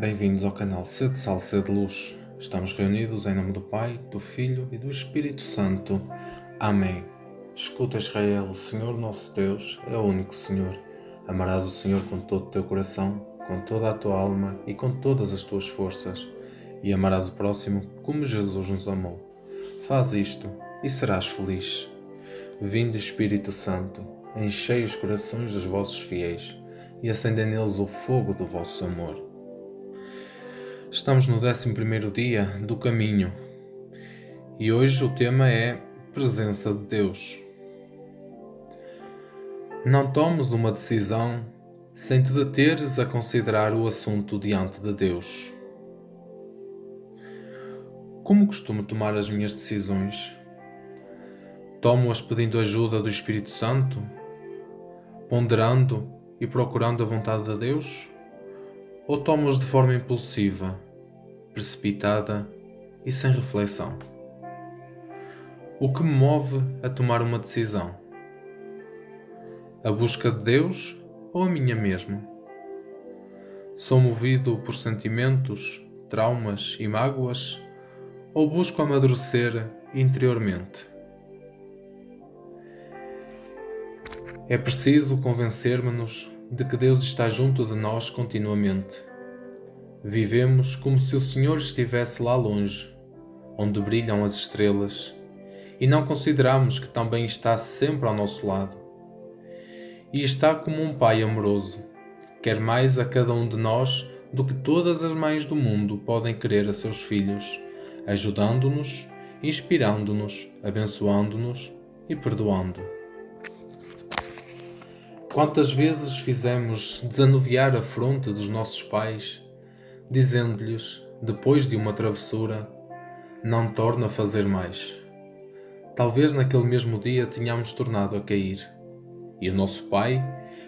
Bem-vindos ao canal C de Sal, C de Luz. Estamos reunidos em nome do Pai, do Filho e do Espírito Santo. Amém. Escuta, Israel, o Senhor nosso Deus é o único Senhor. Amarás o Senhor com todo o teu coração, com toda a tua alma e com todas as tuas forças. E amarás o próximo como Jesus nos amou. Faz isto e serás feliz. Vinde, Espírito Santo, enchei os corações dos vossos fiéis e acendei neles o fogo do vosso amor. Estamos no 11 dia do caminho e hoje o tema é Presença de Deus. Não tomes uma decisão sem te deteres a considerar o assunto diante de Deus. Como costumo tomar as minhas decisões? Tomo-as pedindo ajuda do Espírito Santo, ponderando e procurando a vontade de Deus? Ou tomo-os de forma impulsiva, precipitada e sem reflexão? O que me move a tomar uma decisão? A busca de Deus ou a minha mesma? Sou movido por sentimentos, traumas e mágoas ou busco amadurecer interiormente? É preciso convencermos-nos de que Deus está junto de nós continuamente. Vivemos como se o Senhor estivesse lá longe, onde brilham as estrelas, e não consideramos que também está sempre ao nosso lado. E está como um Pai amoroso, quer mais a cada um de nós do que todas as mães do mundo podem querer a seus filhos, ajudando-nos, inspirando-nos, abençoando-nos e perdoando. Quantas vezes fizemos desanuviar a fronte dos nossos pais, dizendo-lhes, depois de uma travessura, não torna a fazer mais. Talvez naquele mesmo dia tenhamos tornado a cair. E o nosso pai,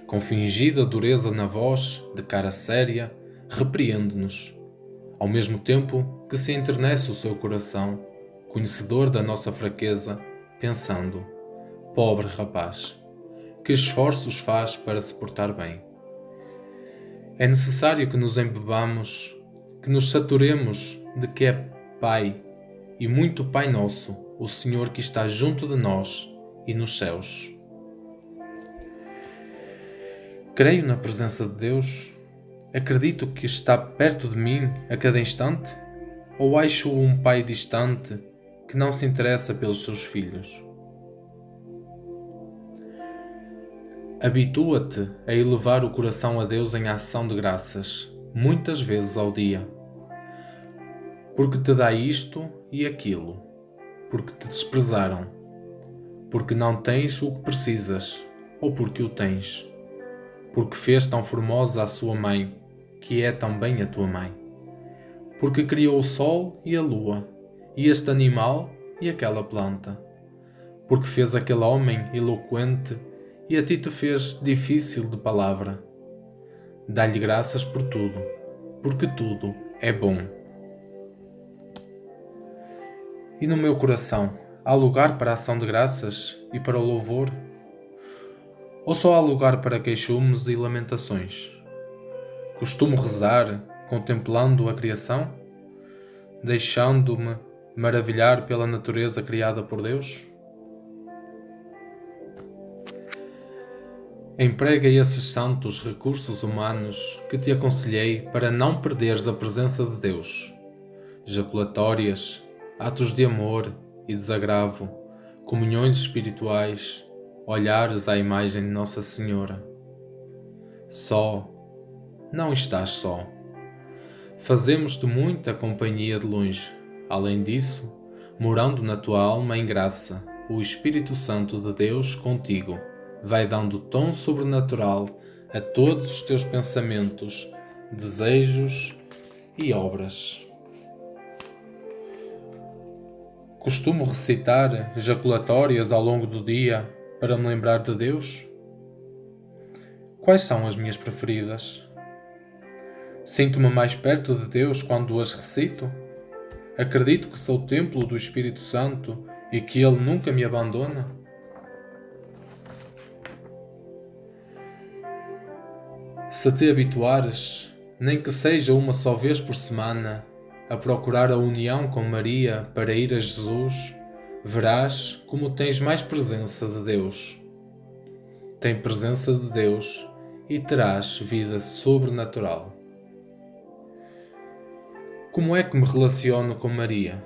com fingida dureza na voz, de cara séria, repreende-nos, ao mesmo tempo que se enternece o seu coração, conhecedor da nossa fraqueza, pensando: pobre rapaz que esforços faz para se portar bem. É necessário que nos embebamos, que nos saturemos de que é Pai e muito Pai Nosso, o Senhor que está junto de nós e nos céus. Creio na presença de Deus, acredito que está perto de mim a cada instante, ou acho um Pai distante que não se interessa pelos seus filhos? Habitua-te a elevar o coração a Deus em ação de graças, muitas vezes ao dia. Porque te dá isto e aquilo, porque te desprezaram, porque não tens o que precisas, ou porque o tens, porque fez tão formosa a sua mãe, que é também a tua mãe, porque criou o sol e a lua, e este animal e aquela planta, porque fez aquele homem eloquente e a ti te fez difícil de palavra. Dá-lhe graças por tudo, porque tudo é bom. E no meu coração há lugar para a ação de graças e para o louvor? Ou só há lugar para queixumes e lamentações? Costumo rezar contemplando a criação, deixando-me maravilhar pela natureza criada por Deus? Emprega esses santos recursos humanos que te aconselhei para não perderes a presença de Deus. Jaculatórias, atos de amor e desagravo, comunhões espirituais, olhares à imagem de Nossa Senhora. Só, não estás só. Fazemos-te muita companhia de longe. Além disso, morando na tua alma em graça, o Espírito Santo de Deus contigo vai dando tom sobrenatural a todos os teus pensamentos, desejos e obras. Costumo recitar ejaculatórias ao longo do dia para me lembrar de Deus? Quais são as minhas preferidas? Sinto-me mais perto de Deus quando as recito? Acredito que sou o templo do Espírito Santo e que Ele nunca me abandona? Se te habituares nem que seja uma só vez por semana, a procurar a união com Maria para ir a Jesus, verás como tens mais presença de Deus. Tem presença de Deus e terás vida sobrenatural. Como é que me relaciono com Maria?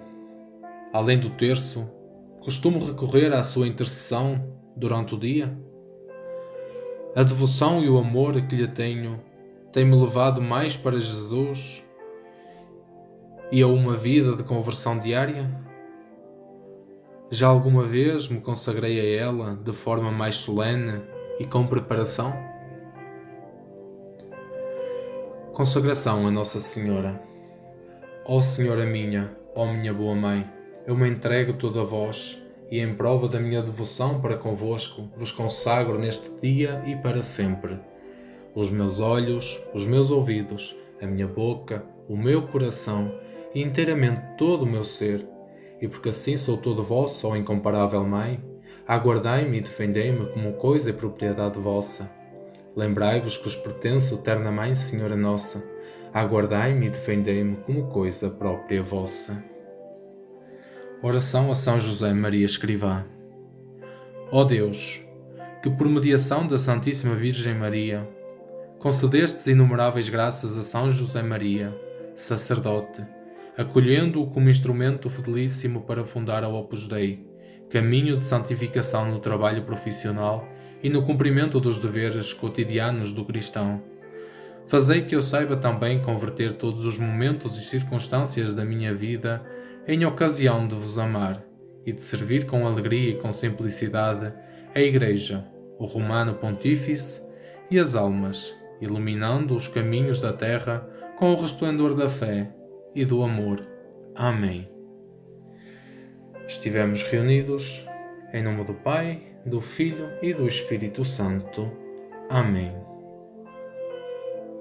Além do terço, costumo recorrer à sua intercessão durante o dia? A devoção e o amor que lhe tenho têm-me levado mais para Jesus e a uma vida de conversão diária? Já alguma vez me consagrei a ela de forma mais solene e com preparação? Consagração a Nossa Senhora. Ó Senhora minha, ó minha boa Mãe, eu me entrego toda a vós e em prova da minha devoção para convosco vos consagro neste dia e para sempre. Os meus olhos, os meus ouvidos, a minha boca, o meu coração e inteiramente todo o meu ser, e porque assim sou todo vosso, ó incomparável Mãe, aguardai-me e defendei-me como coisa e propriedade vossa. Lembrai-vos que os pertenço, eterna Mãe, Senhora Nossa, aguardai-me e defendei-me como coisa própria vossa. Oração a São José Maria Escrivá. Ó Deus, que por mediação da Santíssima Virgem Maria, concedestes inumeráveis graças a São José Maria, sacerdote, acolhendo-o como instrumento fidelíssimo para fundar a Opus Dei, caminho de santificação no trabalho profissional e no cumprimento dos deveres cotidianos do cristão. Fazei que eu saiba também converter todos os momentos e circunstâncias da minha vida em ocasião de vos amar e de servir com alegria e com simplicidade a Igreja, o Romano Pontífice e as almas, iluminando os caminhos da terra com o resplendor da fé e do amor. Amém. Estivemos reunidos em nome do Pai, do Filho e do Espírito Santo. Amém.